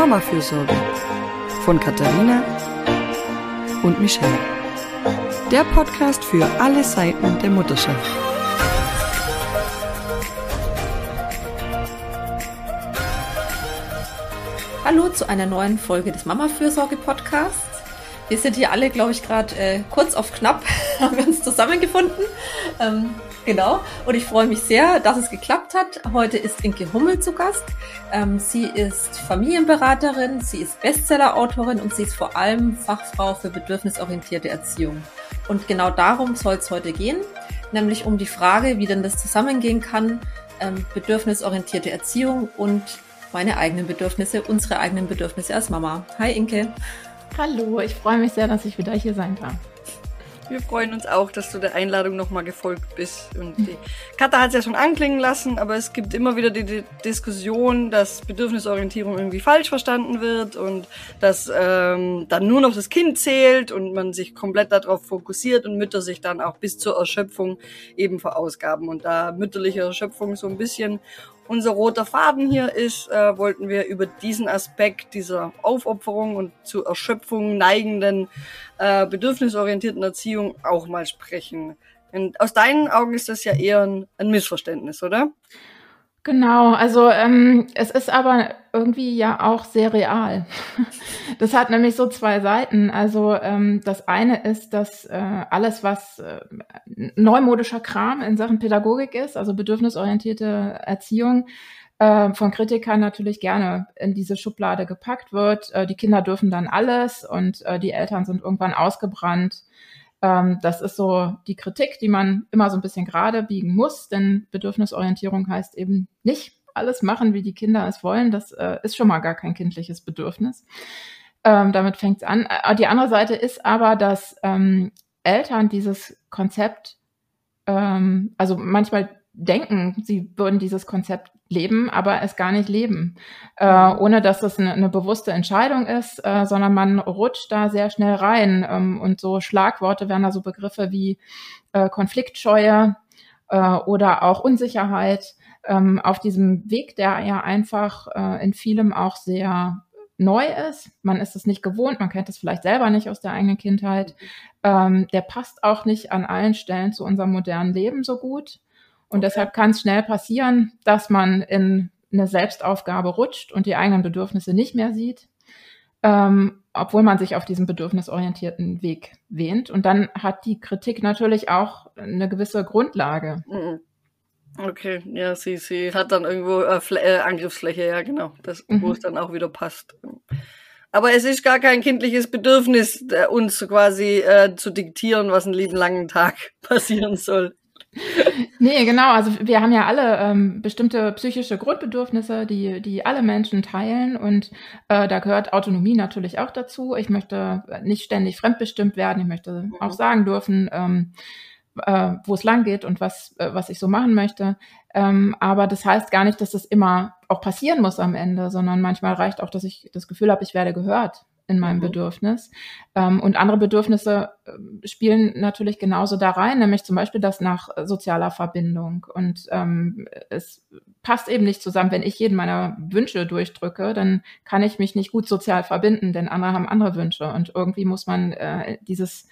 Mama-Fürsorge von Katharina und Michelle. Der Podcast für alle Seiten der Mutterschaft. Hallo zu einer neuen Folge des Mama-Fürsorge-Podcasts. Wir sind hier alle, glaube ich, gerade äh, kurz auf knapp, haben wir uns zusammengefunden. Ähm, Genau. Und ich freue mich sehr, dass es geklappt hat. Heute ist Inke Hummel zu Gast. Ähm, sie ist Familienberaterin, sie ist Bestseller-Autorin und sie ist vor allem Fachfrau für bedürfnisorientierte Erziehung. Und genau darum soll es heute gehen, nämlich um die Frage, wie denn das zusammengehen kann, ähm, bedürfnisorientierte Erziehung und meine eigenen Bedürfnisse, unsere eigenen Bedürfnisse als Mama. Hi Inke. Hallo, ich freue mich sehr, dass ich wieder hier sein darf. Wir freuen uns auch, dass du der Einladung nochmal gefolgt bist. Und die Katha hat es ja schon anklingen lassen, aber es gibt immer wieder die, die, Diskussion, dass Bedürfnisorientierung irgendwie falsch verstanden wird und dass ähm, dann nur noch das Kind zählt und man sich komplett darauf fokussiert und Mütter sich dann auch bis zur Erschöpfung eben verausgaben. Und da mütterliche Erschöpfung so ein bisschen unser roter Faden hier ist, äh, wollten wir über diesen Aspekt dieser Aufopferung und zur Erschöpfung neigenden äh, bedürfnisorientierten Erziehung auch mal sprechen. Und aus deinen Augen ist das ja eher ein, ein Missverständnis, oder? Genau, also ähm, es ist aber irgendwie ja auch sehr real. Das hat nämlich so zwei Seiten. Also ähm, das eine ist, dass äh, alles, was äh, neumodischer Kram in Sachen Pädagogik ist, also bedürfnisorientierte Erziehung, äh, von Kritikern natürlich gerne in diese Schublade gepackt wird. Äh, die Kinder dürfen dann alles und äh, die Eltern sind irgendwann ausgebrannt ähm, das ist so die Kritik, die man immer so ein bisschen gerade biegen muss, denn Bedürfnisorientierung heißt eben nicht alles machen, wie die Kinder es wollen. Das äh, ist schon mal gar kein kindliches Bedürfnis. Ähm, damit fängt es an. Äh, die andere Seite ist aber, dass ähm, Eltern dieses Konzept, ähm, also manchmal denken, sie würden dieses Konzept leben, aber es gar nicht leben, äh, mhm. ohne dass es eine, eine bewusste Entscheidung ist, äh, sondern man rutscht da sehr schnell rein. Ähm, und so Schlagworte wären da so Begriffe wie äh, Konfliktscheue äh, oder auch Unsicherheit ähm, auf diesem Weg, der ja einfach äh, in vielem auch sehr neu ist. Man ist es nicht gewohnt, man kennt es vielleicht selber nicht aus der eigenen Kindheit. Ähm, der passt auch nicht an allen Stellen zu unserem modernen Leben so gut. Und deshalb kann es schnell passieren, dass man in eine Selbstaufgabe rutscht und die eigenen Bedürfnisse nicht mehr sieht, ähm, obwohl man sich auf diesem bedürfnisorientierten Weg wähnt. Und dann hat die Kritik natürlich auch eine gewisse Grundlage. Mhm. Okay, ja, sie, sie hat dann irgendwo äh, äh, Angriffsfläche, ja, genau, das, mhm. wo es dann auch wieder passt. Aber es ist gar kein kindliches Bedürfnis, äh, uns quasi äh, zu diktieren, was einen lieben langen Tag passieren soll nee, genau. Also wir haben ja alle ähm, bestimmte psychische Grundbedürfnisse, die, die alle Menschen teilen. Und äh, da gehört Autonomie natürlich auch dazu. Ich möchte nicht ständig fremdbestimmt werden. Ich möchte mhm. auch sagen dürfen, ähm, äh, wo es lang geht und was, äh, was ich so machen möchte. Ähm, aber das heißt gar nicht, dass das immer auch passieren muss am Ende, sondern manchmal reicht auch, dass ich das Gefühl habe, ich werde gehört in meinem mhm. Bedürfnis. Ähm, und andere Bedürfnisse äh, spielen natürlich genauso da rein, nämlich zum Beispiel das nach sozialer Verbindung. Und ähm, es passt eben nicht zusammen, wenn ich jeden meiner Wünsche durchdrücke, dann kann ich mich nicht gut sozial verbinden, denn andere haben andere Wünsche. Und irgendwie muss man äh, dieses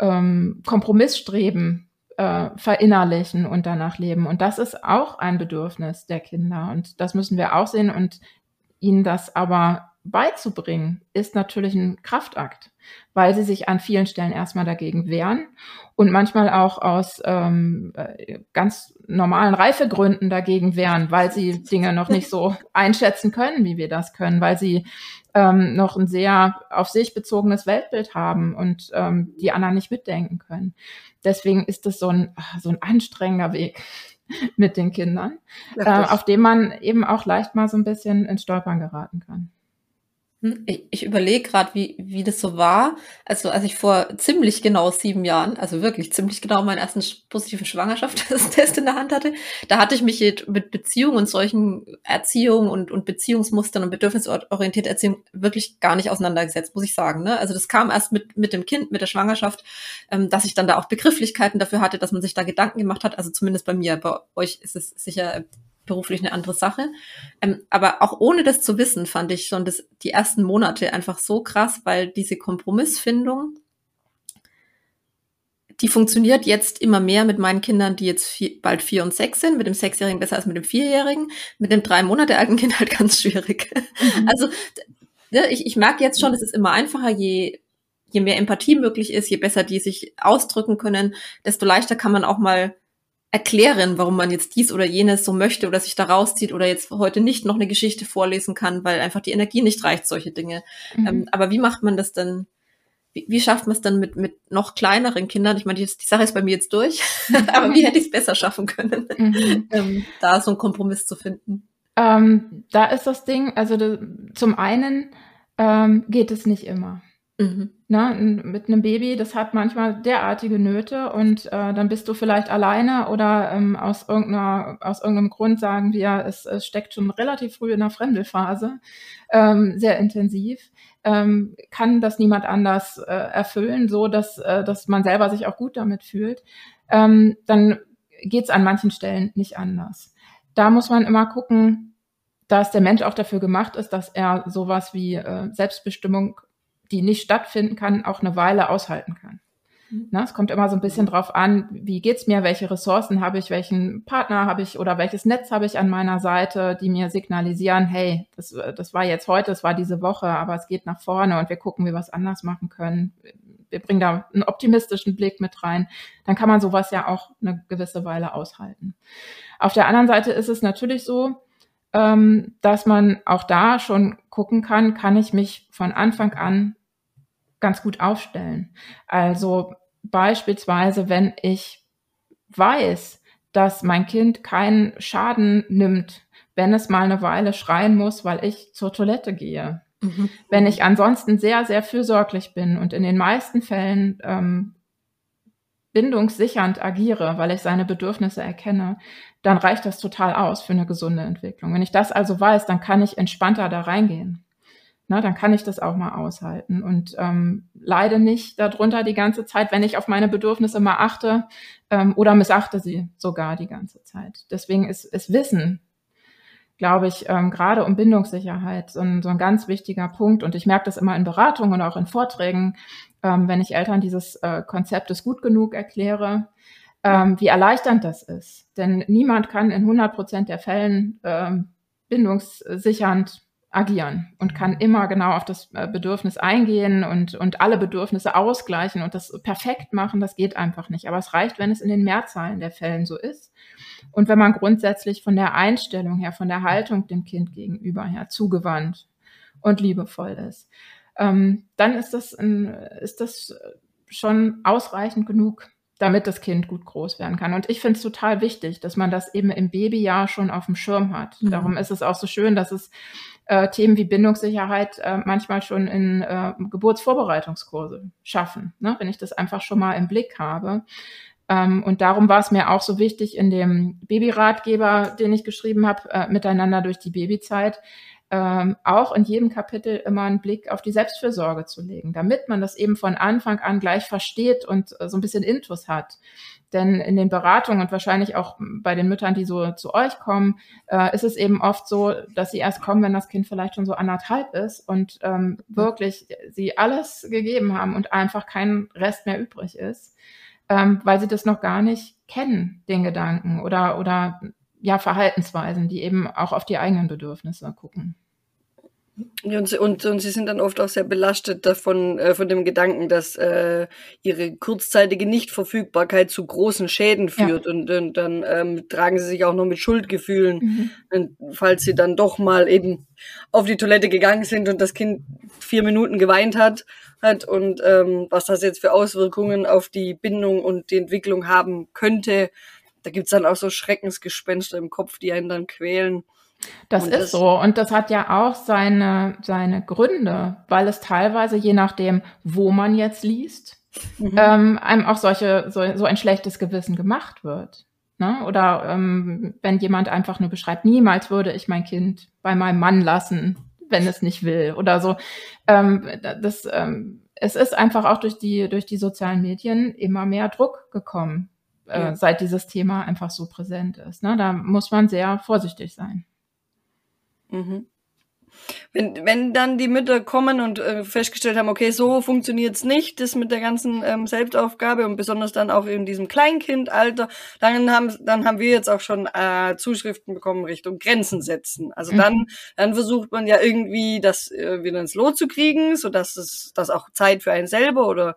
ähm, Kompromissstreben äh, verinnerlichen und danach leben. Und das ist auch ein Bedürfnis der Kinder. Und das müssen wir auch sehen und ihnen das aber beizubringen, ist natürlich ein Kraftakt, weil sie sich an vielen Stellen erstmal dagegen wehren und manchmal auch aus ähm, äh, ganz normalen Reifegründen dagegen wehren, weil sie Dinge noch nicht so einschätzen können, wie wir das können, weil sie ähm, noch ein sehr auf sich bezogenes Weltbild haben und ähm, die anderen nicht mitdenken können. Deswegen ist es so ein, so ein anstrengender Weg mit den Kindern, äh, auf dem man eben auch leicht mal so ein bisschen ins Stolpern geraten kann. Hm, ich, ich überlege gerade, wie, wie das so war. Also als ich vor ziemlich genau sieben Jahren, also wirklich ziemlich genau meinen ersten positiven Schwangerschaftstest in der Hand hatte, da hatte ich mich mit Beziehungen und solchen Erziehungen und, und Beziehungsmustern und bedürfnisorientierter Erziehung wirklich gar nicht auseinandergesetzt, muss ich sagen. Ne? Also das kam erst mit, mit dem Kind, mit der Schwangerschaft, ähm, dass ich dann da auch Begrifflichkeiten dafür hatte, dass man sich da Gedanken gemacht hat. Also zumindest bei mir, bei euch ist es sicher beruflich eine andere Sache. Ähm, aber auch ohne das zu wissen, fand ich schon das, die ersten Monate einfach so krass, weil diese Kompromissfindung, die funktioniert jetzt immer mehr mit meinen Kindern, die jetzt vier, bald vier und sechs sind, mit dem Sechsjährigen besser als mit dem Vierjährigen, mit dem drei Monate alten Kind halt ganz schwierig. Mhm. Also ne, ich, ich merke jetzt schon, es ist immer einfacher, je, je mehr Empathie möglich ist, je besser die sich ausdrücken können, desto leichter kann man auch mal erklären, warum man jetzt dies oder jenes so möchte oder sich da rauszieht oder jetzt heute nicht noch eine Geschichte vorlesen kann, weil einfach die Energie nicht reicht, solche Dinge. Mhm. Ähm, aber wie macht man das denn? Wie, wie schafft man es dann mit, mit noch kleineren Kindern? Ich meine, die, die Sache ist bei mir jetzt durch, aber wie hätte ich es besser schaffen können, mhm. ähm, da so einen Kompromiss zu finden? Ähm, da ist das Ding, also zum einen ähm, geht es nicht immer. Mhm. Na, mit einem Baby, das hat manchmal derartige Nöte und äh, dann bist du vielleicht alleine oder ähm, aus, irgendeiner, aus irgendeinem Grund sagen wir, es, es steckt schon relativ früh in der Fremdelphase, ähm, sehr intensiv, ähm, kann das niemand anders äh, erfüllen, so dass, äh, dass man selber sich auch gut damit fühlt, ähm, dann geht es an manchen Stellen nicht anders. Da muss man immer gucken, dass der Mensch auch dafür gemacht ist, dass er sowas wie äh, Selbstbestimmung die nicht stattfinden kann, auch eine Weile aushalten kann. Mhm. Na, es kommt immer so ein bisschen drauf an, wie geht's mir, welche Ressourcen habe ich, welchen Partner habe ich oder welches Netz habe ich an meiner Seite, die mir signalisieren, hey, das, das war jetzt heute, das war diese Woche, aber es geht nach vorne und wir gucken, wie wir was anders machen können. Wir bringen da einen optimistischen Blick mit rein. Dann kann man sowas ja auch eine gewisse Weile aushalten. Auf der anderen Seite ist es natürlich so, ähm, dass man auch da schon gucken kann, kann ich mich von Anfang an ganz gut aufstellen. Also beispielsweise, wenn ich weiß, dass mein Kind keinen Schaden nimmt, wenn es mal eine Weile schreien muss, weil ich zur Toilette gehe. Mhm. Wenn ich ansonsten sehr, sehr fürsorglich bin und in den meisten Fällen ähm, bindungssichernd agiere, weil ich seine Bedürfnisse erkenne, dann reicht das total aus für eine gesunde Entwicklung. Wenn ich das also weiß, dann kann ich entspannter da reingehen na, dann kann ich das auch mal aushalten und ähm, leide nicht darunter die ganze Zeit, wenn ich auf meine Bedürfnisse mal achte ähm, oder missachte sie sogar die ganze Zeit. Deswegen ist, ist Wissen, glaube ich, ähm, gerade um Bindungssicherheit so ein, so ein ganz wichtiger Punkt. Und ich merke das immer in Beratungen und auch in Vorträgen, ähm, wenn ich Eltern dieses äh, Konzept des gut genug erkläre, ähm, wie erleichternd das ist. Denn niemand kann in 100 Prozent der Fällen ähm, bindungssichernd agieren und kann immer genau auf das äh, Bedürfnis eingehen und, und alle Bedürfnisse ausgleichen und das perfekt machen, das geht einfach nicht. Aber es reicht, wenn es in den Mehrzahlen der Fällen so ist. Und wenn man grundsätzlich von der Einstellung her, von der Haltung dem Kind gegenüber her zugewandt und liebevoll ist, ähm, dann ist das, ein, ist das schon ausreichend genug, damit das Kind gut groß werden kann. Und ich finde es total wichtig, dass man das eben im Babyjahr schon auf dem Schirm hat. Mhm. Darum ist es auch so schön, dass es äh, Themen wie Bindungssicherheit äh, manchmal schon in äh, Geburtsvorbereitungskurse schaffen, ne? wenn ich das einfach schon mal im Blick habe. Ähm, und darum war es mir auch so wichtig, in dem Babyratgeber, den ich geschrieben habe, äh, miteinander durch die Babyzeit, ähm, auch in jedem Kapitel immer einen Blick auf die Selbstfürsorge zu legen, damit man das eben von Anfang an gleich versteht und äh, so ein bisschen Intus hat. Denn in den Beratungen und wahrscheinlich auch bei den Müttern, die so zu euch kommen, äh, ist es eben oft so, dass sie erst kommen, wenn das Kind vielleicht schon so anderthalb ist und ähm, wirklich sie alles gegeben haben und einfach kein Rest mehr übrig ist, ähm, weil sie das noch gar nicht kennen, den Gedanken oder, oder ja, Verhaltensweisen, die eben auch auf die eigenen Bedürfnisse gucken. Und, sie, und, und sie sind dann oft auch sehr belastet davon, äh, von dem Gedanken, dass äh, ihre kurzzeitige Nichtverfügbarkeit zu großen Schäden führt. Ja. Und, und dann ähm, tragen sie sich auch noch mit Schuldgefühlen, mhm. und, falls sie dann doch mal eben auf die Toilette gegangen sind und das Kind vier Minuten geweint hat, hat und ähm, was das jetzt für Auswirkungen auf die Bindung und die Entwicklung haben könnte. Da gibt's dann auch so Schreckensgespenster im Kopf, die einen dann quälen. Das und ist das so. Und das hat ja auch seine, seine Gründe, weil es teilweise, je nachdem, wo man jetzt liest, mhm. ähm, einem auch solche, so, so ein schlechtes Gewissen gemacht wird. Ne? Oder ähm, wenn jemand einfach nur beschreibt, niemals würde ich mein Kind bei meinem Mann lassen, wenn es nicht will oder so. Ähm, das, ähm, es ist einfach auch durch die, durch die sozialen Medien immer mehr Druck gekommen äh, ja. seit dieses Thema einfach so präsent ist. Ne? Da muss man sehr vorsichtig sein. Mhm. Wenn, wenn dann die Mütter kommen und äh, festgestellt haben, okay, so funktioniert's nicht, das mit der ganzen ähm, Selbstaufgabe und besonders dann auch in diesem Kleinkindalter, dann haben, dann haben wir jetzt auch schon äh, Zuschriften bekommen Richtung Grenzen setzen. Also mhm. dann, dann versucht man ja irgendwie, das äh, wieder ins Lot zu kriegen, so dass es, dass auch Zeit für einen selber oder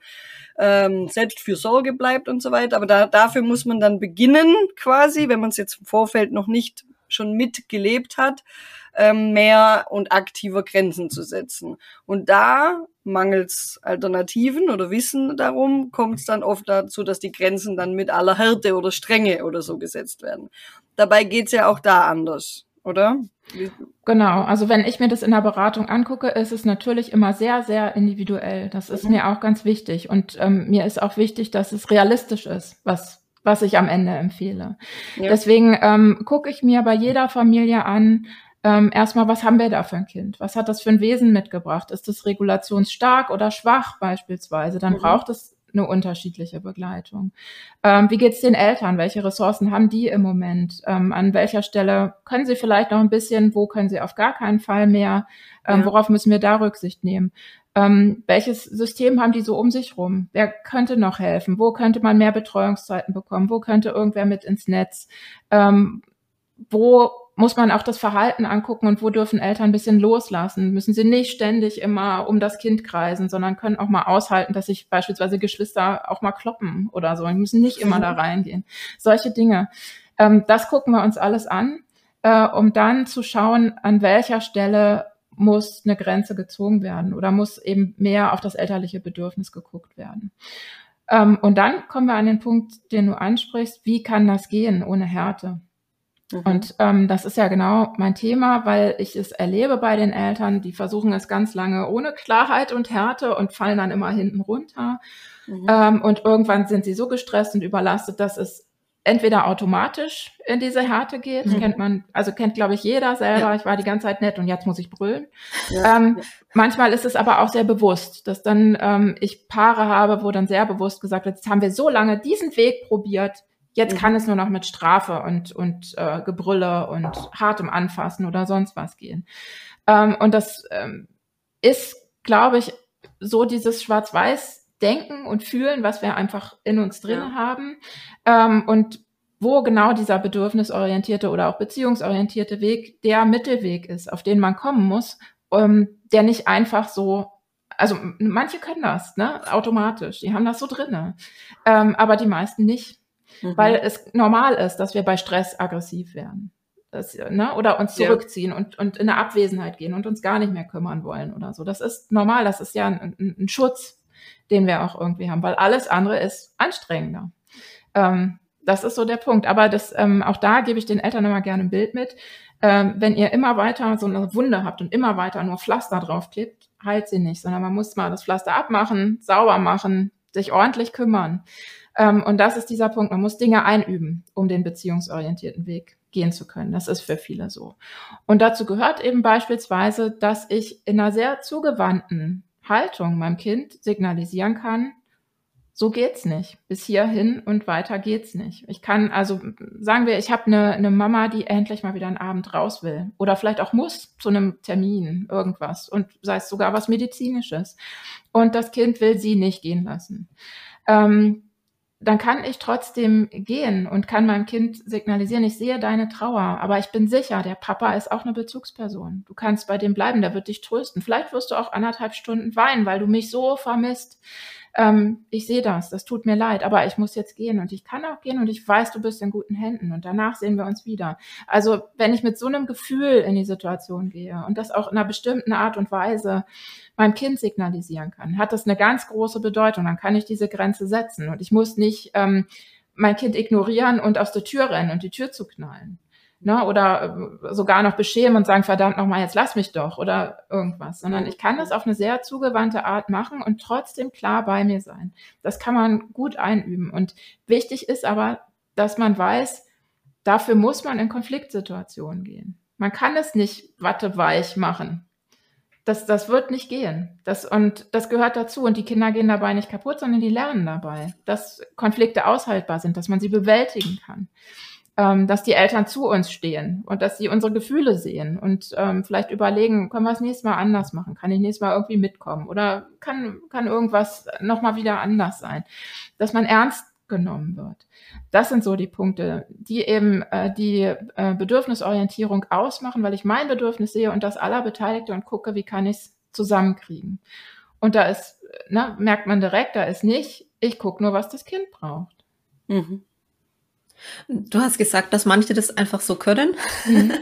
ähm, Selbstfürsorge bleibt und so weiter. Aber da, dafür muss man dann beginnen, quasi, wenn man es jetzt im Vorfeld noch nicht schon mitgelebt hat, ähm, mehr und aktiver Grenzen zu setzen. Und da mangels Alternativen oder Wissen darum, kommt es dann oft dazu, dass die Grenzen dann mit aller Härte oder Strenge oder so gesetzt werden. Dabei geht's ja auch da anders, oder? Genau, also wenn ich mir das in der Beratung angucke, ist es natürlich immer sehr, sehr individuell. Das ist mhm. mir auch ganz wichtig. Und ähm, mir ist auch wichtig, dass es realistisch ist, was was ich am Ende empfehle. Ja. Deswegen ähm, gucke ich mir bei jeder Familie an, ähm, erstmal, was haben wir da für ein Kind? Was hat das für ein Wesen mitgebracht? Ist es regulationsstark oder schwach beispielsweise? Dann mhm. braucht es eine unterschiedliche Begleitung. Ähm, wie geht es den Eltern? Welche Ressourcen haben die im Moment? Ähm, an welcher Stelle können sie vielleicht noch ein bisschen? Wo können sie auf gar keinen Fall mehr? Ähm, ja. Worauf müssen wir da Rücksicht nehmen? Ähm, welches System haben die so um sich rum? Wer könnte noch helfen? Wo könnte man mehr Betreuungszeiten bekommen? Wo könnte irgendwer mit ins Netz? Ähm, wo muss man auch das Verhalten angucken und wo dürfen Eltern ein bisschen loslassen? Müssen sie nicht ständig immer um das Kind kreisen, sondern können auch mal aushalten, dass sich beispielsweise Geschwister auch mal kloppen oder so. Die müssen nicht immer da reingehen. Solche Dinge. Ähm, das gucken wir uns alles an, äh, um dann zu schauen, an welcher Stelle muss eine Grenze gezogen werden oder muss eben mehr auf das elterliche Bedürfnis geguckt werden. Ähm, und dann kommen wir an den Punkt, den du ansprichst, wie kann das gehen ohne Härte? Mhm. Und ähm, das ist ja genau mein Thema, weil ich es erlebe bei den Eltern, die versuchen es ganz lange ohne Klarheit und Härte und fallen dann immer hinten runter. Mhm. Ähm, und irgendwann sind sie so gestresst und überlastet, dass es entweder automatisch in diese Härte geht, mhm. kennt man, also kennt glaube ich jeder selber, ja. ich war die ganze Zeit nett und jetzt muss ich brüllen. Ja. Ähm, manchmal ist es aber auch sehr bewusst, dass dann ähm, ich Paare habe, wo dann sehr bewusst gesagt wird, jetzt haben wir so lange diesen Weg probiert, Jetzt mhm. kann es nur noch mit Strafe und, und äh, Gebrülle und hartem Anfassen oder sonst was gehen. Ähm, und das ähm, ist, glaube ich, so dieses Schwarz-Weiß-Denken und Fühlen, was wir einfach in uns drin ja. haben. Ähm, und wo genau dieser bedürfnisorientierte oder auch beziehungsorientierte Weg der Mittelweg ist, auf den man kommen muss, ähm, der nicht einfach so also manche können das, ne, automatisch, die haben das so drinne, ähm, aber die meisten nicht mhm. weil es normal ist, dass wir bei Stress aggressiv werden. Das, ne? Oder uns zurückziehen ja. und, und in eine Abwesenheit gehen und uns gar nicht mehr kümmern wollen oder so. Das ist normal, das ist ja ein, ein, ein Schutz, den wir auch irgendwie haben, weil alles andere ist anstrengender. Ähm, das ist so der Punkt. Aber das, ähm, auch da gebe ich den Eltern immer gerne ein Bild mit. Ähm, wenn ihr immer weiter so eine Wunde habt und immer weiter nur Pflaster draufklebt, heilt sie nicht, sondern man muss mal das Pflaster abmachen, sauber machen, sich ordentlich kümmern. Ähm, und das ist dieser Punkt. Man muss Dinge einüben, um den beziehungsorientierten Weg gehen zu können. Das ist für viele so. Und dazu gehört eben beispielsweise, dass ich in einer sehr zugewandten Haltung meinem Kind signalisieren kann, so geht's nicht. Bis hierhin und weiter geht's nicht. Ich kann also sagen wir, ich habe eine, eine Mama, die endlich mal wieder einen Abend raus will oder vielleicht auch muss zu einem Termin irgendwas und sei es sogar was medizinisches und das Kind will sie nicht gehen lassen. Ähm, dann kann ich trotzdem gehen und kann meinem Kind signalisieren, ich sehe deine Trauer, aber ich bin sicher, der Papa ist auch eine Bezugsperson. Du kannst bei dem bleiben, der wird dich trösten. Vielleicht wirst du auch anderthalb Stunden weinen, weil du mich so vermisst ähm, ich sehe das, das tut mir leid, aber ich muss jetzt gehen und ich kann auch gehen und ich weiß, du bist in guten Händen und danach sehen wir uns wieder. Also wenn ich mit so einem Gefühl in die Situation gehe und das auch in einer bestimmten Art und Weise meinem Kind signalisieren kann, hat das eine ganz große Bedeutung. Dann kann ich diese Grenze setzen und ich muss nicht ähm, mein Kind ignorieren und aus der Tür rennen und die Tür zu knallen ne, oder äh, sogar noch beschämen und sagen, verdammt nochmal, jetzt lass mich doch oder irgendwas, sondern ich kann das auf eine sehr zugewandte Art machen und trotzdem klar bei mir sein. Das kann man gut einüben. Und wichtig ist aber, dass man weiß, dafür muss man in Konfliktsituationen gehen. Man kann es nicht watteweich machen. Das, das wird nicht gehen. Das, und das gehört dazu. Und die Kinder gehen dabei nicht kaputt, sondern die lernen dabei, dass Konflikte aushaltbar sind, dass man sie bewältigen kann. Ähm, dass die Eltern zu uns stehen und dass sie unsere Gefühle sehen und ähm, vielleicht überlegen, können wir das nächste Mal anders machen? Kann ich nächstes Mal irgendwie mitkommen? Oder kann, kann irgendwas nochmal wieder anders sein? Dass man ernst genommen wird. Das sind so die Punkte, die eben äh, die äh, Bedürfnisorientierung ausmachen, weil ich mein Bedürfnis sehe und das aller Beteiligte und gucke, wie kann ich es zusammenkriegen. Und da ist, ne, merkt man direkt, da ist nicht, ich gucke nur, was das Kind braucht. Mhm. Du hast gesagt, dass manche das einfach so können. Mhm.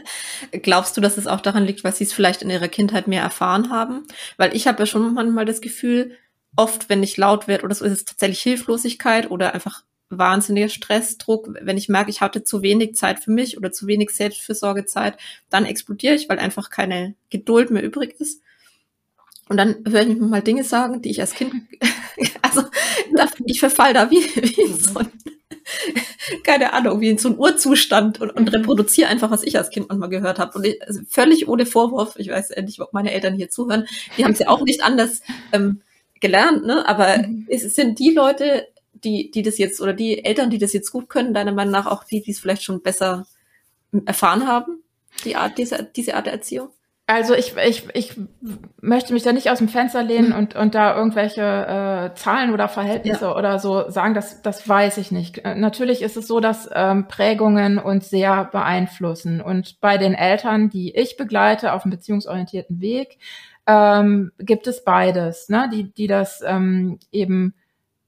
Glaubst du, dass es auch daran liegt, weil sie es vielleicht in ihrer Kindheit mehr erfahren haben? Weil ich habe ja schon manchmal das Gefühl, oft, wenn ich laut werde oder so, ist es tatsächlich Hilflosigkeit oder einfach wahnsinniger Stressdruck. Wenn ich merke, ich hatte zu wenig Zeit für mich oder zu wenig Selbstfürsorgezeit, dann explodiere ich, weil einfach keine Geduld mehr übrig ist. Und dann höre ich mich mal Dinge sagen, die ich als Kind, also ich verfall da wie, wie so ein, keine Ahnung, wie in so ein Urzustand und, und reproduziere einfach, was ich als Kind manchmal gehört habe. Und ich, also völlig ohne Vorwurf, ich weiß endlich, ob meine Eltern hier zuhören, die haben es ja auch nicht anders ähm, gelernt, ne? Aber mhm. es sind die Leute, die, die das jetzt, oder die Eltern, die das jetzt gut können, deiner Meinung nach auch die, die es vielleicht schon besser erfahren haben, die Art, diese, diese Art der Erziehung? Also ich, ich, ich möchte mich da nicht aus dem Fenster lehnen mhm. und, und da irgendwelche äh, Zahlen oder Verhältnisse ja. oder so sagen, das, das weiß ich nicht. Äh, natürlich ist es so, dass ähm, Prägungen uns sehr beeinflussen. Und bei den Eltern, die ich begleite auf einem beziehungsorientierten Weg, ähm, gibt es beides, ne? die, die das ähm, eben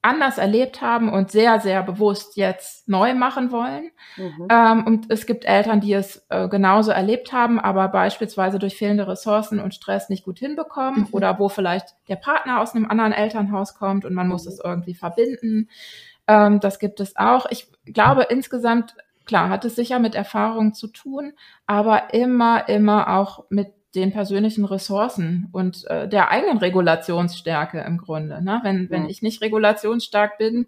anders erlebt haben und sehr, sehr bewusst jetzt neu machen wollen. Mhm. Ähm, und es gibt Eltern, die es äh, genauso erlebt haben, aber beispielsweise durch fehlende Ressourcen und Stress nicht gut hinbekommen mhm. oder wo vielleicht der Partner aus einem anderen Elternhaus kommt und man mhm. muss es irgendwie verbinden. Ähm, das gibt es auch. Ich glaube insgesamt, klar, hat es sicher mit Erfahrung zu tun, aber immer, immer auch mit den persönlichen Ressourcen und äh, der eigenen Regulationsstärke im Grunde. Ne? Wenn, wenn ich nicht regulationsstark bin,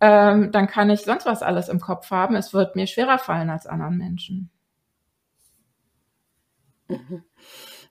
ähm, dann kann ich sonst was alles im Kopf haben. Es wird mir schwerer fallen als anderen Menschen. Mhm.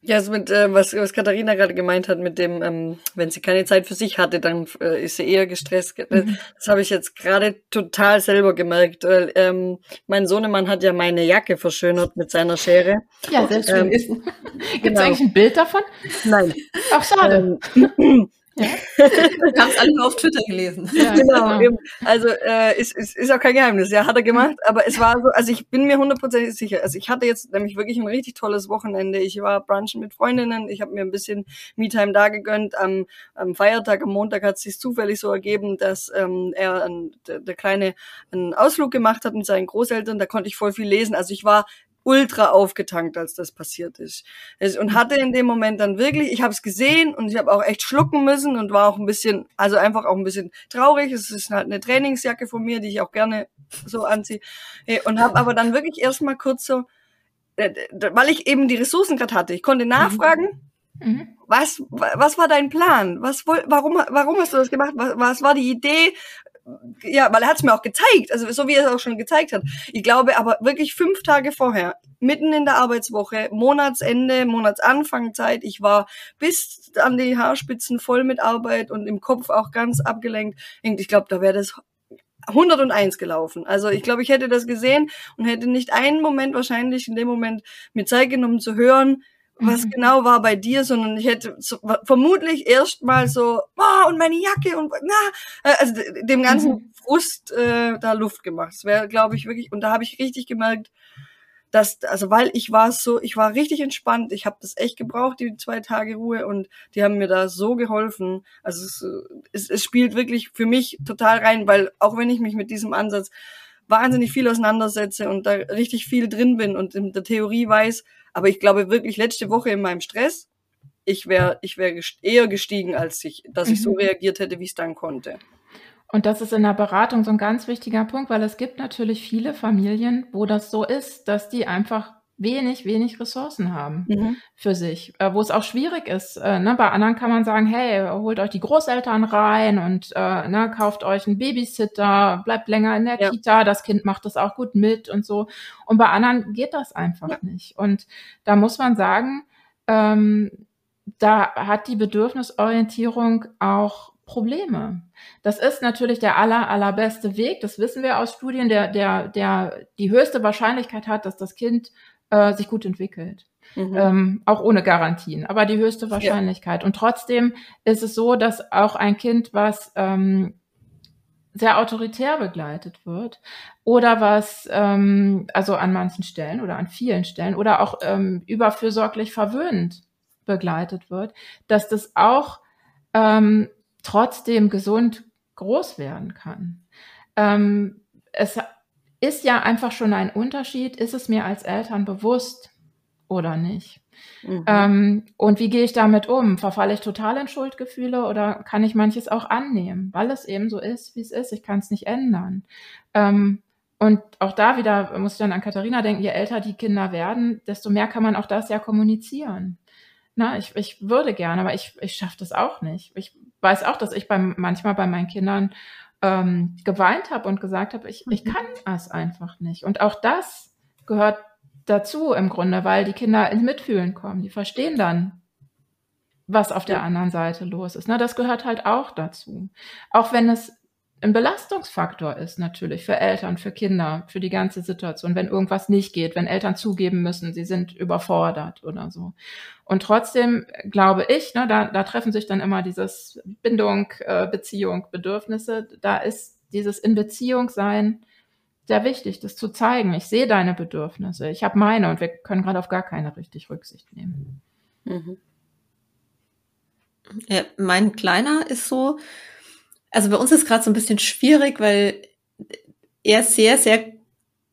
Ja, also mit, äh, was, was Katharina gerade gemeint hat, mit dem, ähm, wenn sie keine Zeit für sich hatte, dann äh, ist sie eher gestresst. Mhm. Das habe ich jetzt gerade total selber gemerkt. Weil, ähm, mein Sohnemann hat ja meine Jacke verschönert mit seiner Schere. Ja, schön. Ähm, Gibt es genau. eigentlich ein Bild davon? Nein. Ach, schade. Ähm, ja. Wir haben es alle nur auf Twitter gelesen. Ja, genau. genau. Also äh, ist, ist, ist auch kein Geheimnis. Ja, hat er gemacht. Aber es war so, also ich bin mir hundertprozentig sicher. Also ich hatte jetzt nämlich wirklich ein richtig tolles Wochenende. Ich war brunchen mit Freundinnen. Ich habe mir ein bisschen Me-Time da gegönnt. Am, am Feiertag, am Montag hat es sich zufällig so ergeben, dass ähm, er ein, der, der Kleine einen Ausflug gemacht hat mit seinen Großeltern. Da konnte ich voll viel lesen. Also ich war ultra aufgetankt, als das passiert ist. Und hatte in dem Moment dann wirklich, ich habe es gesehen und ich habe auch echt schlucken müssen und war auch ein bisschen, also einfach auch ein bisschen traurig. Es ist halt eine Trainingsjacke von mir, die ich auch gerne so anziehe. Und habe aber dann wirklich erstmal kurz so, äh, weil ich eben die Ressourcen gerade hatte, ich konnte mhm. nachfragen. Mhm. Was, was war dein Plan? Was, warum, warum hast du das gemacht? Was, was war die Idee? Ja, weil er hat es mir auch gezeigt, also so wie er es auch schon gezeigt hat. Ich glaube aber wirklich fünf Tage vorher, mitten in der Arbeitswoche, Monatsende, Monatsanfangzeit, ich war bis an die Haarspitzen voll mit Arbeit und im Kopf auch ganz abgelenkt. Ich glaube, da wäre das 101 gelaufen. Also ich glaube, ich hätte das gesehen und hätte nicht einen Moment wahrscheinlich in dem Moment mir Zeit genommen zu hören, was mhm. genau war bei dir, sondern ich hätte so, vermutlich erst mal so, oh, und meine Jacke und na, äh, also dem ganzen mhm. Frust äh, da Luft gemacht. Das wäre, glaube ich, wirklich, und da habe ich richtig gemerkt, dass, also weil ich war so, ich war richtig entspannt, ich habe das echt gebraucht, die zwei Tage Ruhe und die haben mir da so geholfen. Also es, es, es spielt wirklich für mich total rein, weil auch wenn ich mich mit diesem Ansatz wahnsinnig viel auseinandersetze und da richtig viel drin bin und in der Theorie weiß, aber ich glaube wirklich letzte Woche in meinem Stress, ich wäre ich wäre eher gestiegen, als ich, dass ich so mhm. reagiert hätte, wie ich es dann konnte. Und das ist in der Beratung so ein ganz wichtiger Punkt, weil es gibt natürlich viele Familien, wo das so ist, dass die einfach wenig, wenig Ressourcen haben mhm. für sich, äh, wo es auch schwierig ist. Äh, ne? Bei anderen kann man sagen, hey, holt euch die Großeltern rein und äh, ne, kauft euch einen Babysitter, bleibt länger in der ja. Kita, das Kind macht das auch gut mit und so. Und bei anderen geht das einfach ja. nicht. Und da muss man sagen, ähm, da hat die Bedürfnisorientierung auch Probleme. Das ist natürlich der aller, allerbeste Weg. Das wissen wir aus Studien, der, der, der die höchste Wahrscheinlichkeit hat, dass das Kind äh, sich gut entwickelt. Mhm. Ähm, auch ohne Garantien, aber die höchste Wahrscheinlichkeit. Ja. Und trotzdem ist es so, dass auch ein Kind, was ähm, sehr autoritär begleitet wird oder was, ähm, also an manchen Stellen oder an vielen Stellen oder auch ähm, überfürsorglich verwöhnt begleitet wird, dass das auch ähm, trotzdem gesund groß werden kann. Ähm, es ist ja einfach schon ein Unterschied, ist es mir als Eltern bewusst oder nicht? Mhm. Ähm, und wie gehe ich damit um? Verfalle ich total in Schuldgefühle oder kann ich manches auch annehmen, weil es eben so ist, wie es ist? Ich kann es nicht ändern. Ähm, und auch da wieder muss ich dann an Katharina denken, je älter die Kinder werden, desto mehr kann man auch das ja kommunizieren. Na, ich, ich würde gerne, aber ich, ich schaffe das auch nicht. Ich weiß auch, dass ich beim, manchmal bei meinen Kindern ähm, geweint habe und gesagt habe, ich, ich mhm. kann es einfach nicht. Und auch das gehört dazu im Grunde, weil die Kinder ins Mitfühlen kommen. Die verstehen dann, was auf der anderen Seite los ist. Na, das gehört halt auch dazu. Auch wenn es ein Belastungsfaktor ist natürlich für Eltern, für Kinder, für die ganze Situation, wenn irgendwas nicht geht, wenn Eltern zugeben müssen, sie sind überfordert oder so. Und trotzdem glaube ich, ne, da, da treffen sich dann immer dieses Bindung, äh, Beziehung, Bedürfnisse. Da ist dieses in Beziehung sein sehr wichtig, das zu zeigen. Ich sehe deine Bedürfnisse, ich habe meine und wir können gerade auf gar keine richtig Rücksicht nehmen. Mhm. Ja, mein Kleiner ist so, also bei uns ist gerade so ein bisschen schwierig, weil er sehr, sehr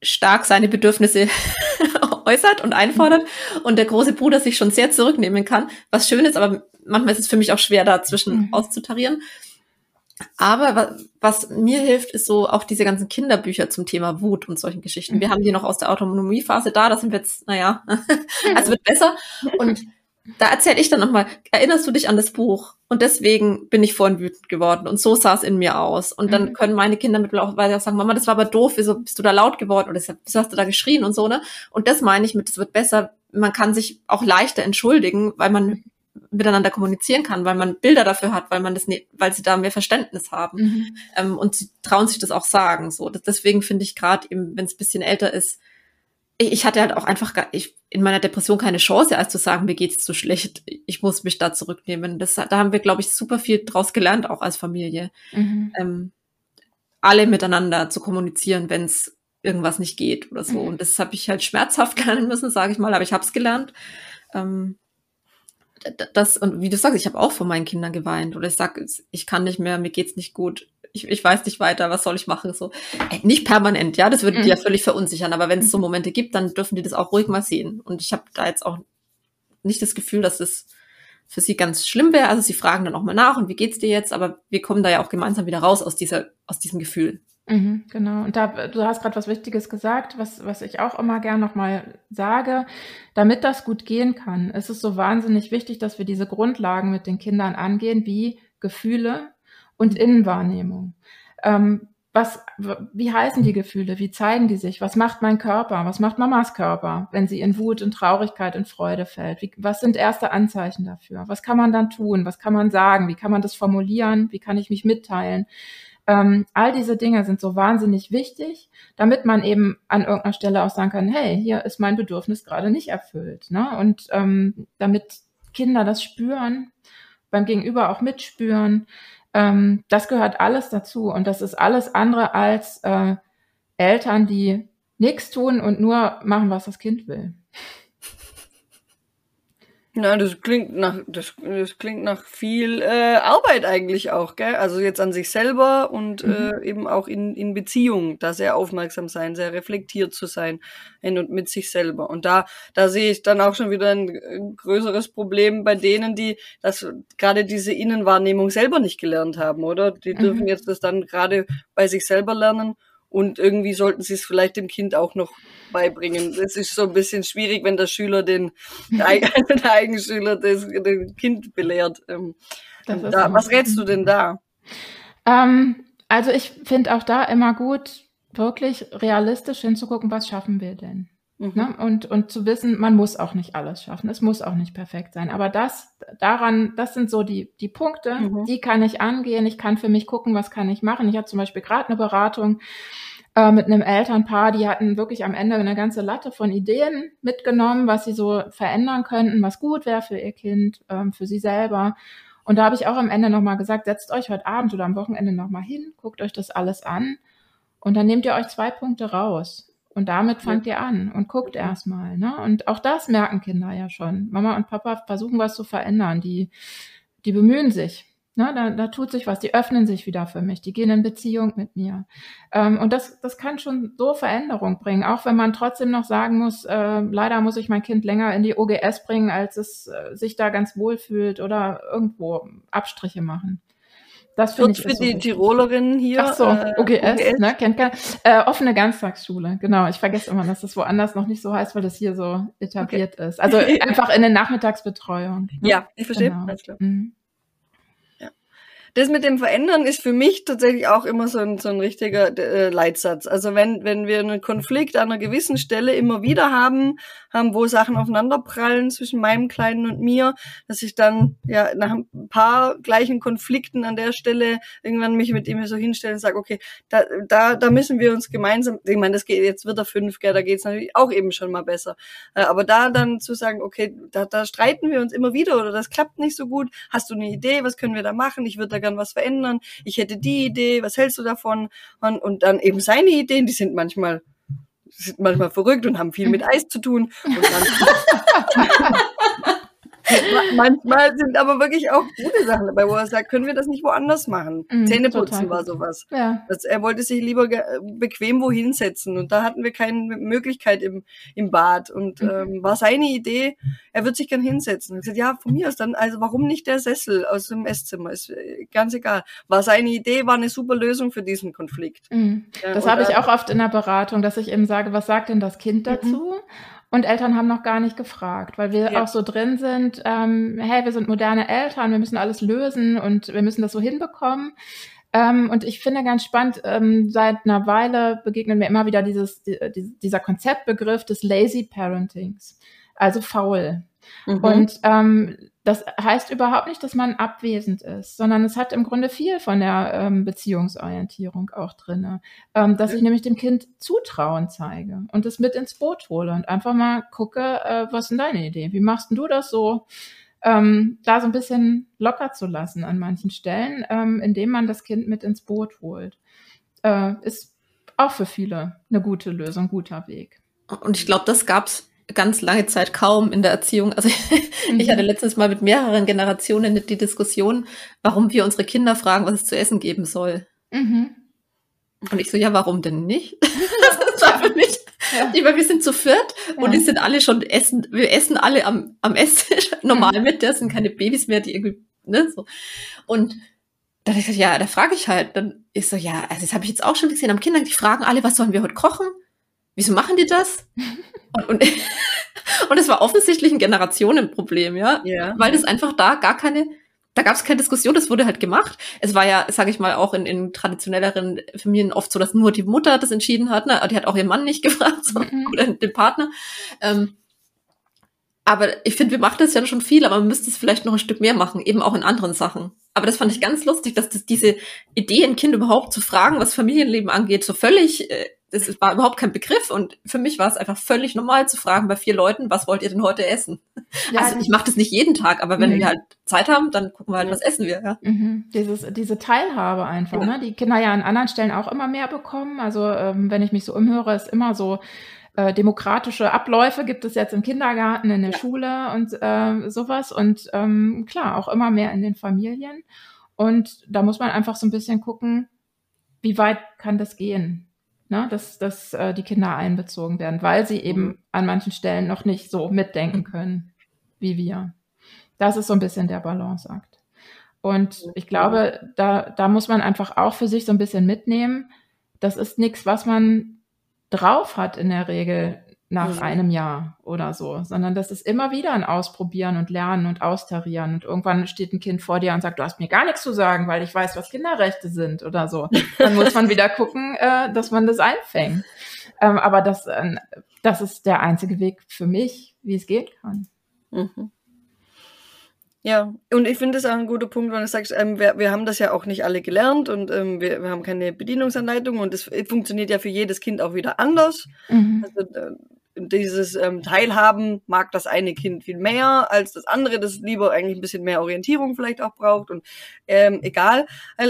stark seine Bedürfnisse äußert und einfordert und der große Bruder sich schon sehr zurücknehmen kann, was schön ist, aber manchmal ist es für mich auch schwer, dazwischen mhm. auszutarieren. Aber was mir hilft, ist so auch diese ganzen Kinderbücher zum Thema Wut und solchen Geschichten. Wir mhm. haben die noch aus der Autonomiephase da, da sind wir jetzt, naja, es wird besser. Und da erzähle ich dann nochmal, erinnerst du dich an das Buch? Und deswegen bin ich vorhin wütend geworden. Und so sah es in mir aus. Und dann mhm. können meine Kinder mittlerweile auch sagen, Mama, das war aber doof, wieso bist du da laut geworden? Oder wieso hast du da geschrien und so, ne? Und das meine ich mit, es wird besser. Man kann sich auch leichter entschuldigen, weil man miteinander kommunizieren kann, weil man Bilder dafür hat, weil man das, ne, weil sie da mehr Verständnis haben mhm. ähm, und sie trauen sich das auch sagen. So, das, deswegen finde ich gerade eben, wenn es bisschen älter ist, ich, hatte halt auch einfach gar, ich, in meiner Depression keine Chance, als zu sagen, mir geht's zu schlecht, ich muss mich da zurücknehmen. Das, da haben wir, glaube ich, super viel draus gelernt, auch als Familie, mhm. ähm, alle miteinander zu kommunizieren, wenn es irgendwas nicht geht oder so. Mhm. Und das habe ich halt schmerzhaft lernen müssen, sage ich mal, aber ich habe es gelernt. Ähm, das, und wie du sagst, ich habe auch vor meinen Kindern geweint oder ich sag, ich kann nicht mehr, mir geht's nicht gut, ich, ich weiß nicht weiter, was soll ich machen? So, nicht permanent, ja, das würde mhm. die ja völlig verunsichern, aber wenn es so Momente gibt, dann dürfen die das auch ruhig mal sehen. Und ich habe da jetzt auch nicht das Gefühl, dass das für sie ganz schlimm wäre. Also sie fragen dann auch mal nach und wie geht's dir jetzt, aber wir kommen da ja auch gemeinsam wieder raus aus dieser, aus diesem Gefühl. Mhm, genau. Und da, du hast gerade was Wichtiges gesagt, was, was ich auch immer gern nochmal sage. Damit das gut gehen kann, ist es so wahnsinnig wichtig, dass wir diese Grundlagen mit den Kindern angehen, wie Gefühle und Innenwahrnehmung. Ähm, was, wie heißen die Gefühle? Wie zeigen die sich? Was macht mein Körper? Was macht Mamas Körper, wenn sie in Wut, in Traurigkeit, in Freude fällt? Wie, was sind erste Anzeichen dafür? Was kann man dann tun? Was kann man sagen? Wie kann man das formulieren? Wie kann ich mich mitteilen? Ähm, all diese Dinge sind so wahnsinnig wichtig, damit man eben an irgendeiner Stelle auch sagen kann, hey, hier ist mein Bedürfnis gerade nicht erfüllt. Ne? Und ähm, damit Kinder das spüren, beim Gegenüber auch mitspüren, ähm, das gehört alles dazu. Und das ist alles andere als äh, Eltern, die nichts tun und nur machen, was das Kind will. Na, das klingt nach, das, das klingt nach viel äh, Arbeit eigentlich auch, gell? Also jetzt an sich selber und mhm. äh, eben auch in, in Beziehung, da sehr aufmerksam sein, sehr reflektiert zu sein hin und mit sich selber. Und da, da sehe ich dann auch schon wieder ein, ein größeres Problem bei denen, die das gerade diese Innenwahrnehmung selber nicht gelernt haben, oder? Die dürfen mhm. jetzt das dann gerade bei sich selber lernen und irgendwie sollten sie es vielleicht dem Kind auch noch beibringen. Das ist so ein bisschen schwierig, wenn der Schüler den, der, der Eigenschüler das, den Kind belehrt. Ähm, da, was rätst du denn da? Ähm, also ich finde auch da immer gut, wirklich realistisch hinzugucken, was schaffen wir denn? Ne? Und, und zu wissen, man muss auch nicht alles schaffen. Es muss auch nicht perfekt sein. Aber das, daran, das sind so die, die Punkte, mhm. die kann ich angehen. Ich kann für mich gucken, was kann ich machen. Ich habe zum Beispiel gerade eine Beratung äh, mit einem Elternpaar, die hatten wirklich am Ende eine ganze Latte von Ideen mitgenommen, was sie so verändern könnten, was gut wäre für ihr Kind, ähm, für sie selber. Und da habe ich auch am Ende nochmal gesagt, setzt euch heute Abend oder am Wochenende nochmal hin, guckt euch das alles an und dann nehmt ihr euch zwei Punkte raus. Und damit fangt ja. ihr an und guckt erstmal. Ne? Und auch das merken Kinder ja schon. Mama und Papa versuchen was zu verändern. Die, die bemühen sich. Ne, da, da tut sich was, die öffnen sich wieder für mich, die gehen in Beziehung mit mir. Ähm, und das, das kann schon so Veränderung bringen, auch wenn man trotzdem noch sagen muss, äh, leider muss ich mein Kind länger in die OGS bringen, als es äh, sich da ganz wohl fühlt oder irgendwo Abstriche machen. Das finde ich für die Tirolerinnen hier. Ach so, äh, OGS, OGS, ne, kennt keiner. Äh, offene Ganztagsschule, genau. Ich vergesse immer, dass das woanders noch nicht so heißt, weil das hier so etabliert okay. ist. Also einfach in der Nachmittagsbetreuung. Ne? Ja, ich verstehe. Genau. Alles klar. Mhm das mit dem Verändern ist für mich tatsächlich auch immer so ein, so ein richtiger äh, Leitsatz. Also wenn, wenn wir einen Konflikt an einer gewissen Stelle immer wieder haben, haben, wo Sachen aufeinanderprallen zwischen meinem Kleinen und mir, dass ich dann ja nach ein paar gleichen Konflikten an der Stelle irgendwann mich mit ihm so hinstelle und sage, okay, da, da, da müssen wir uns gemeinsam, ich meine, das geht, jetzt wird er fünf, gell, da geht's natürlich auch eben schon mal besser. Äh, aber da dann zu sagen, okay, da, da streiten wir uns immer wieder oder das klappt nicht so gut, hast du eine Idee, was können wir da machen? Ich würde da gern was verändern. Ich hätte die Idee, was hältst du davon? Und, und dann eben seine Ideen, die sind manchmal sind manchmal verrückt und haben viel mit Eis zu tun. Und dann Manchmal sind aber wirklich auch gute Sachen dabei, wo er sagt, können wir das nicht woanders machen? Mm, Zähneputzen war sowas. Ja. Das, er wollte sich lieber bequem wohin setzen und da hatten wir keine Möglichkeit im, im Bad und mhm. ähm, war seine Idee, er wird sich gern hinsetzen. Ich gesagt, ja, von mir aus dann, also warum nicht der Sessel aus dem Esszimmer? Ist äh, ganz egal. War seine Idee, war eine super Lösung für diesen Konflikt. Mhm. Das ja, habe ich auch oft in der Beratung, dass ich eben sage, was sagt denn das Kind mhm. dazu? Und Eltern haben noch gar nicht gefragt, weil wir ja. auch so drin sind, ähm, hey, wir sind moderne Eltern, wir müssen alles lösen und wir müssen das so hinbekommen. Ähm, und ich finde ganz spannend, ähm, seit einer Weile begegnet mir immer wieder dieses, die, dieser Konzeptbegriff des Lazy Parentings, also faul. Mhm. Und ähm, das heißt überhaupt nicht, dass man abwesend ist, sondern es hat im Grunde viel von der ähm, Beziehungsorientierung auch drinne, ähm, dass ich nämlich dem Kind Zutrauen zeige und es mit ins Boot hole und einfach mal gucke, äh, was sind deine Ideen? Wie machst du das so? Ähm, da so ein bisschen locker zu lassen an manchen Stellen, ähm, indem man das Kind mit ins Boot holt, äh, ist auch für viele eine gute Lösung, guter Weg. Und ich glaube, das gab's ganz lange Zeit kaum in der Erziehung. Also mhm. ich hatte letztens mal mit mehreren Generationen die Diskussion, warum wir unsere Kinder fragen, was es zu essen geben soll. Mhm. Und ich so, ja, warum denn nicht? das war für mich. Ja. Weil wir sind zu viert ja. und die sind alle schon essen, wir essen alle am, am Esstisch normal mit, das sind keine Babys mehr, die irgendwie, ne, so. Und dann ich gesagt, ja, da frage ich halt, dann ist so, ja, also das habe ich jetzt auch schon gesehen am Kindern, die fragen alle, was sollen wir heute kochen? wieso machen die das? Und, und, und es war offensichtlich ein Generationenproblem, ja, ja. weil das einfach da gar keine, da gab es keine Diskussion, das wurde halt gemacht. Es war ja, sage ich mal, auch in, in traditionelleren Familien oft so, dass nur die Mutter das entschieden hat, ne? die hat auch ihren Mann nicht gefragt so, mhm. oder den Partner. Ähm, aber ich finde, wir machen das ja schon viel, aber man müsste es vielleicht noch ein Stück mehr machen, eben auch in anderen Sachen. Aber das fand ich ganz lustig, dass das, diese Idee, ein Kind überhaupt zu fragen, was Familienleben angeht, so völlig äh, das war überhaupt kein Begriff und für mich war es einfach völlig normal zu fragen bei vier Leuten, was wollt ihr denn heute essen? Ja, also ich mache das nicht jeden Tag, aber wenn mhm. wir halt Zeit haben, dann gucken wir halt, was essen wir. Ja. Mhm. Dieses, diese Teilhabe einfach, ja. ne? die Kinder ja an anderen Stellen auch immer mehr bekommen. Also ähm, wenn ich mich so umhöre, ist immer so äh, demokratische Abläufe gibt es jetzt im Kindergarten, in der ja. Schule und äh, sowas und ähm, klar auch immer mehr in den Familien. Und da muss man einfach so ein bisschen gucken, wie weit kann das gehen? Ne, dass, dass äh, die Kinder einbezogen werden, weil sie eben mhm. an manchen Stellen noch nicht so mitdenken können wie wir. Das ist so ein bisschen der Balanceakt. Und ich glaube, da, da muss man einfach auch für sich so ein bisschen mitnehmen. Das ist nichts, was man drauf hat in der Regel nach mhm. einem Jahr oder so, sondern das ist immer wieder ein Ausprobieren und Lernen und Austarieren. Und irgendwann steht ein Kind vor dir und sagt, du hast mir gar nichts zu sagen, weil ich weiß, was Kinderrechte sind oder so. Dann muss man wieder gucken, äh, dass man das einfängt. Ähm, aber das, äh, das ist der einzige Weg für mich, wie es gehen kann. Mhm. Ja, und ich finde es auch ein guter Punkt, wenn du sagst, ähm, wir, wir haben das ja auch nicht alle gelernt und ähm, wir, wir haben keine Bedienungsanleitung und es funktioniert ja für jedes Kind auch wieder anders. Mhm. Also, äh, dieses ähm, Teilhaben mag das eine Kind viel mehr als das andere, das lieber eigentlich ein bisschen mehr Orientierung vielleicht auch braucht und ähm, egal.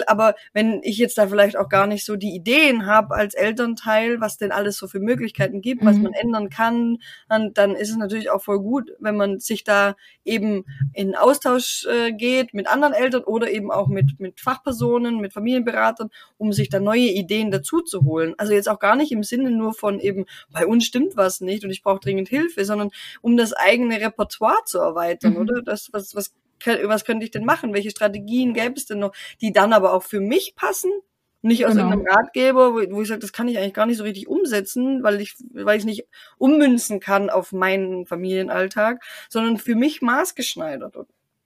Aber wenn ich jetzt da vielleicht auch gar nicht so die Ideen habe als Elternteil, was denn alles so für Möglichkeiten gibt, mhm. was man ändern kann, dann, dann ist es natürlich auch voll gut, wenn man sich da eben in Austausch äh, geht mit anderen Eltern oder eben auch mit, mit Fachpersonen, mit Familienberatern, um sich da neue Ideen dazu zu holen. Also jetzt auch gar nicht im Sinne nur von eben, bei uns stimmt was nicht nicht und ich brauche dringend Hilfe, sondern um das eigene Repertoire zu erweitern, mhm. oder? Das, was, was, was könnte ich denn machen? Welche Strategien gäbe es denn noch, die dann aber auch für mich passen? Nicht aus genau. einem Ratgeber, wo, wo ich sage, das kann ich eigentlich gar nicht so richtig umsetzen, weil ich, weil ich nicht ummünzen kann auf meinen Familienalltag, sondern für mich maßgeschneidert,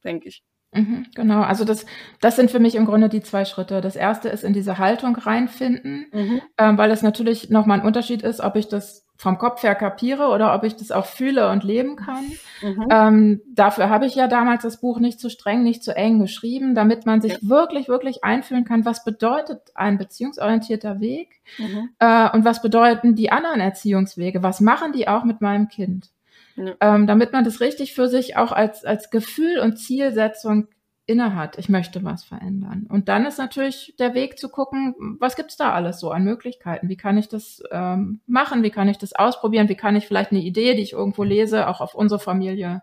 denke ich. Mhm, genau, also das, das sind für mich im Grunde die zwei Schritte. Das erste ist in diese Haltung reinfinden, mhm. ähm, weil es natürlich nochmal ein Unterschied ist, ob ich das vom Kopf her kapiere oder ob ich das auch fühle und leben kann. Mhm. Ähm, dafür habe ich ja damals das Buch nicht zu streng, nicht zu eng geschrieben, damit man sich ja. wirklich, wirklich einfühlen kann, was bedeutet ein beziehungsorientierter Weg mhm. äh, und was bedeuten die anderen Erziehungswege, was machen die auch mit meinem Kind. Ja. Ähm, damit man das richtig für sich auch als, als Gefühl und Zielsetzung innehat, ich möchte was verändern. Und dann ist natürlich der Weg zu gucken, was gibt's da alles so an Möglichkeiten? Wie kann ich das ähm, machen? Wie kann ich das ausprobieren? Wie kann ich vielleicht eine Idee, die ich irgendwo lese, auch auf unsere Familie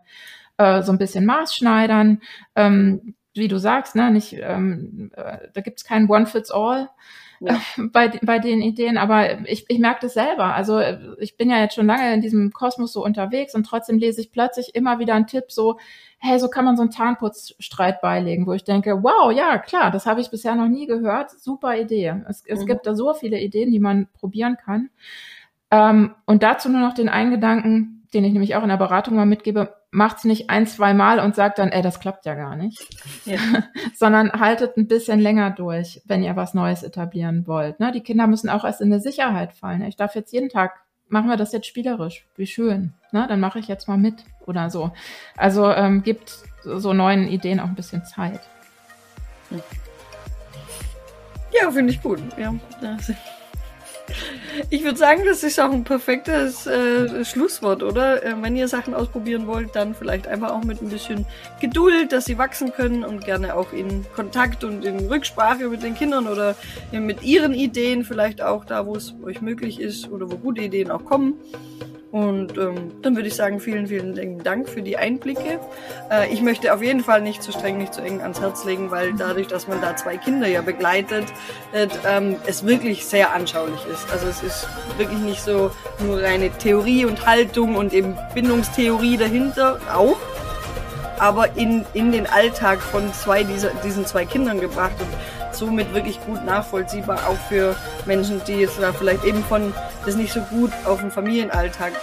äh, so ein bisschen maßschneidern? Ähm, wie du sagst, ne, nicht, ähm, äh, da gibt's kein One-Fits-All. Ja. bei, bei den Ideen, aber ich, ich merke das selber. Also ich bin ja jetzt schon lange in diesem Kosmos so unterwegs und trotzdem lese ich plötzlich immer wieder einen Tipp so, hey, so kann man so einen Tarnputzstreit beilegen, wo ich denke, wow, ja, klar, das habe ich bisher noch nie gehört, super Idee. Es, es mhm. gibt da so viele Ideen, die man probieren kann. Ähm, und dazu nur noch den einen Gedanken, den ich nämlich auch in der Beratung mal mitgebe, macht's nicht ein, zwei Mal und sagt dann, ey, das klappt ja gar nicht. Ja. Sondern haltet ein bisschen länger durch, wenn ihr was Neues etablieren wollt. Ne? Die Kinder müssen auch erst in eine Sicherheit fallen. Ich darf jetzt jeden Tag machen wir das jetzt spielerisch. Wie schön. Ne? Dann mache ich jetzt mal mit oder so. Also ähm, gibt so neuen Ideen auch ein bisschen Zeit. Ja, finde ich gut. Ja. Ich würde sagen, das ist auch ein perfektes äh, Schlusswort, oder? Äh, wenn ihr Sachen ausprobieren wollt, dann vielleicht einfach auch mit ein bisschen Geduld, dass sie wachsen können und gerne auch in Kontakt und in Rücksprache mit den Kindern oder mit ihren Ideen, vielleicht auch da, wo es euch möglich ist oder wo gute Ideen auch kommen. Und ähm, dann würde ich sagen, vielen, vielen Dank für die Einblicke. Äh, ich möchte auf jeden Fall nicht zu streng, nicht zu eng ans Herz legen, weil dadurch, dass man da zwei Kinder ja begleitet, äh, ähm, es wirklich sehr anschaulich ist. Also es ist wirklich nicht so nur reine Theorie und Haltung und eben Bindungstheorie dahinter, auch, aber in, in den Alltag von zwei dieser, diesen zwei Kindern gebracht. Und somit wirklich gut nachvollziehbar, auch für Menschen, die jetzt da vielleicht eben von das nicht so gut auf den Familienalltag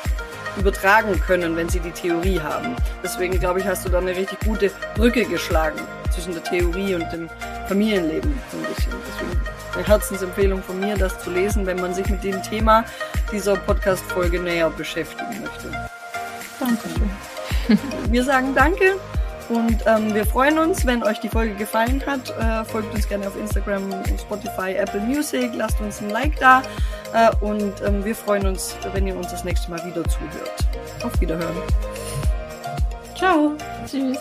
übertragen können, wenn sie die Theorie haben. Deswegen glaube ich, hast du da eine richtig gute Brücke geschlagen zwischen der Theorie und dem Familienleben so ein bisschen. Deswegen eine Herzensempfehlung von mir, das zu lesen, wenn man sich mit dem Thema dieser Podcast-Folge näher beschäftigen möchte. Dankeschön. Wir sagen Danke und ähm, wir freuen uns, wenn euch die Folge gefallen hat. Äh, folgt uns gerne auf Instagram, Spotify, Apple Music. Lasst uns ein Like da. Äh, und ähm, wir freuen uns, wenn ihr uns das nächste Mal wieder zuhört. Auf Wiederhören. Ciao. Tschüss.